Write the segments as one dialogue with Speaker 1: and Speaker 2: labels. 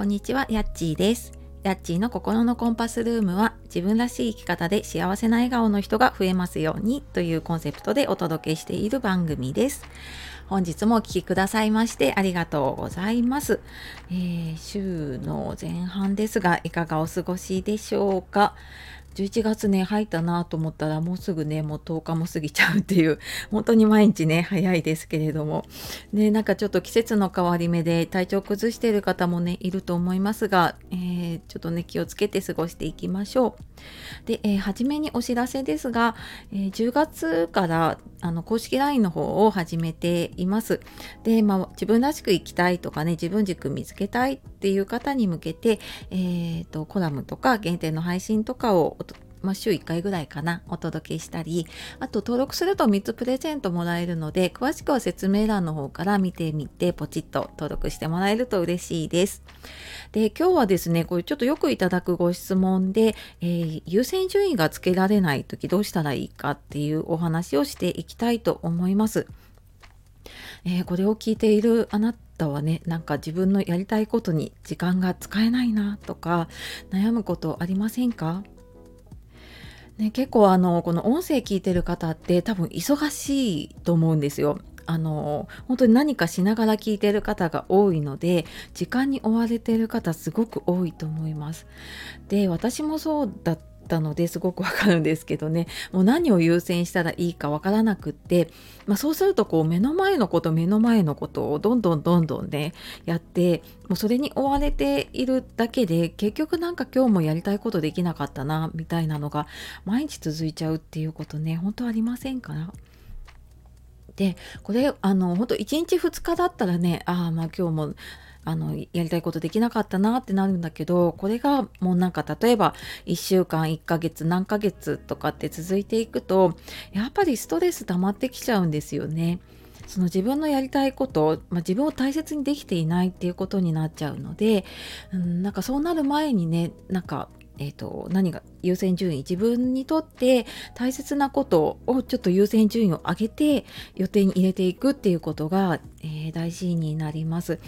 Speaker 1: こんにちは、やっちーです。やっちーの心のコンパスルームは自分らしい生き方で幸せな笑顔の人が増えますようにというコンセプトでお届けしている番組です。本日もお聴きくださいましてありがとうございます、えー、週の前半ですがいかがお過ごしでしょうか？11月ね入ったなと思ったらもうすぐねもう10日も過ぎちゃうっていう 本当に毎日ね早いですけれども。ねなんかちょっと季節の変わり目で体調崩している方もねいると思いますが、えー、ちょっとね気をつけて過ごしていきましょう。で、えー、初めにお知らせですが、えー、10月からあの公式 LINE の方を始めています。で、まあ、自分らしく生きたいとかね自分軸見つけたいっていう方に向けて、えーとコラムとか限定の配信とかをまあ、週1回ぐらいかなお届けしたりあと登録すると3つプレゼントもらえるので詳しくは説明欄の方から見てみてポチッと登録してもらえると嬉しいです。で今日はですねこれちょっとよくいただくご質問で、えー、優先順位がつけられない時どうしたらいいかっていうお話をしていきたいと思います。えー、これを聞いているあなたはねなんか自分のやりたいことに時間が使えないなとか悩むことありませんか？ね、結構あのこの音声聞いてる方って多分忙しいと思うんですよ。あの本当に何かしながら聞いてる方が多いので時間に追われてる方すごく多いと思います。で私もそうだったのですごくわかるんですけどね。もう何を優先したらいいかわからなくって、まあ、そうするとこう目の前のこと目の前のことをどんどんどんどんねやってもうそれに追われているだけで結局なんか今日もやりたいことできなかったなみたいなのが毎日続いちゃうっていうことね本当ありませんか？らでこれあの本当1日2日だったらねああまあ今日もあのやりたいことできなかったなってなるんだけどこれがもうなんか例えば1週間1ヶ月何ヶ月とかって続いていくとやっぱりストレス溜まってきちゃうんですよね。その自分のやりたいこと、まあ、自分を大切にできていないっていうことになっちゃうので、うん、なんかそうなる前にねなんかえーと、何が優先順位自分にとって大切なことをちょっと優先順位を上げて予定に入れていくっていうことが、えー、大事になります。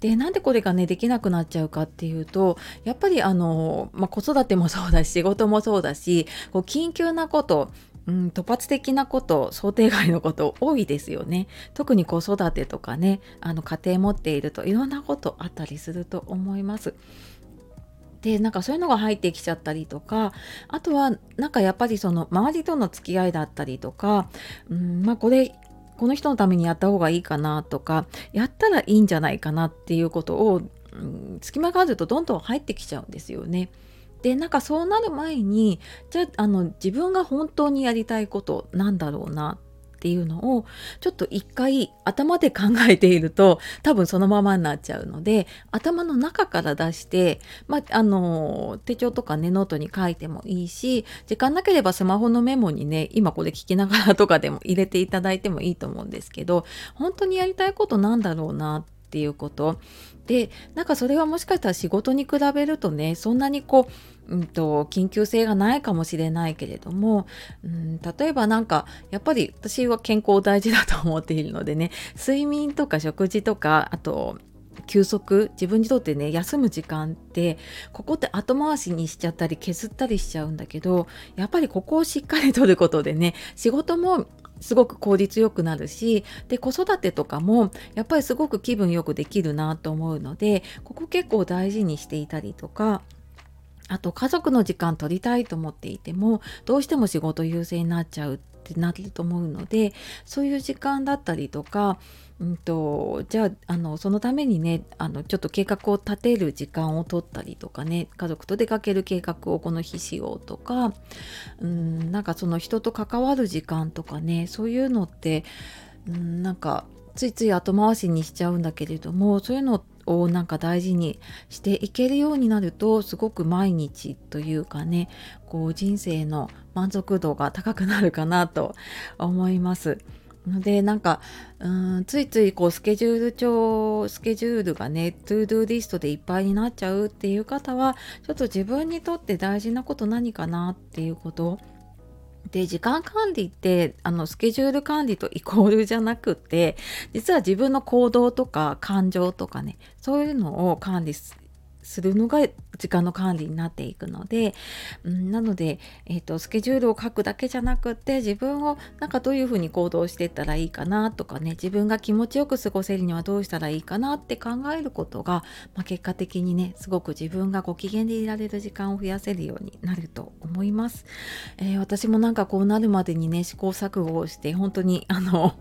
Speaker 1: でなんでこれがねできなくなっちゃうかっていうとやっぱりあの、まあ、子育てもそうだし仕事もそうだしこう緊急なことうん、突発的なこと想定外のこと多いですよね特に子育てとかねあの家庭持っているといろんなことあったりすると思います。でなんかそういうのが入ってきちゃったりとかあとはなんかやっぱりその周りとの付き合いだったりとか、うん、まあこれこの人のためにやった方がいいかなとかやったらいいんじゃないかなっていうことを、うん、隙間があるとどんどん入ってきちゃうんですよね。でなんかそうなる前にじゃああの自分が本当にやりたいことなんだろうなっていうのをちょっと一回頭で考えていると多分そのままになっちゃうので頭の中から出して、まあ、あの手帳とかねノートに書いてもいいし時間なければスマホのメモにね今これ聞きながらとかでも入れていただいてもいいと思うんですけど本当にやりたいことなんだろうなってっていうこと。でなんかそれはもしかしたら仕事に比べるとねそんなにこう、うんと、緊急性がないかもしれないけれども、うん、例えばなんかやっぱり私は健康大事だと思っているのでね睡眠とか食事とかあと休息自分にとってね休む時間ってここって後回しにしちゃったり削ったりしちゃうんだけどやっぱりここをしっかりとることでね仕事もすごく効率よくなるしで子育てとかもやっぱりすごく気分よくできるなと思うのでここ結構大事にしていたりとかあと家族の時間取りたいと思っていてもどうしても仕事優先になっちゃうってなると思うのでそういう時間だったりとかうんと、じゃああのそのためにねあのちょっと計画を立てる時間を取ったりとかね家族と出かける計画をこの日しようとかうんなんかその人と関わる時間とかねそういうのってうんなんかついつい後回しにしちゃうんだけれどもそういうのってをなんか大事にしていけるようになるとすごく毎日というかねこう人生の満足度が高くなるかなと思います。のでなんかうんついついこうスケジュール帳スケジュールがね to do list でいっぱいになっちゃうっていう方はちょっと自分にとって大事なこと何かなっていうことで時間管理ってあのスケジュール管理とイコールじゃなくて実は自分の行動とか感情とかねそういうのを管理するのが時間の管理になっていくので、うん、なので、えーと、スケジュールを書くだけじゃなくって自分をなんかどういうふうに行動していったらいいかなとかね自分が気持ちよく過ごせるにはどうしたらいいかなって考えることが、まあ、結果的にねすごく自分がご機嫌でいられる時間を増やせるようになると思います。えー、私もなんかこうなるまでにね試行錯誤をして本当にあの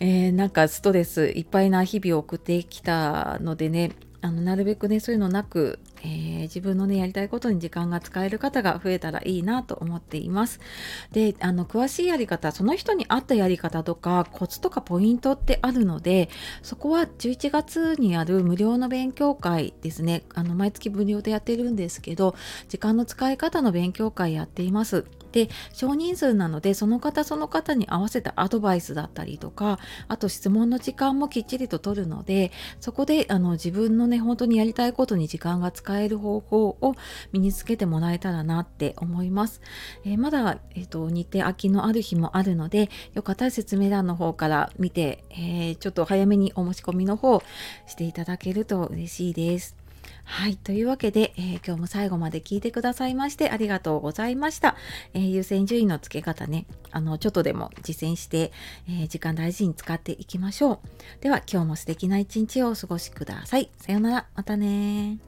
Speaker 1: えー、なんかストレスいっぱいな日々を送ってきたのでねあのなるべくねそういうのなく、えー、自分のねやりたいことに時間が使える方が増えたらいいなと思っています。であの詳しいやり方その人に合ったやり方とかコツとかポイントってあるのでそこは11月にある無料の勉強会ですねあの毎月無料でやってるんですけど時間の使い方の勉強会やっています。で少人数なのでその方その方に合わせたアドバイスだったりとかあと質問の時間もきっちりと取るのでそこであの自分のね本当にやりたいことに時間が使える方法を身につけてもらえたらなって思います。えー、まだ、えーと、日程空きのある日もあるのでよかったら説明欄の方から見て、えー、ちょっと早めにお申し込みの方していただけると嬉しいです。はい。というわけで、えー、今日も最後まで聞いてくださいましてありがとうございました。えー、優先順位の付け方ね、あの、ちょっとでも実践して、えー、時間大事に使っていきましょう。では、今日も素敵な一日をお過ごしください。さようなら。またね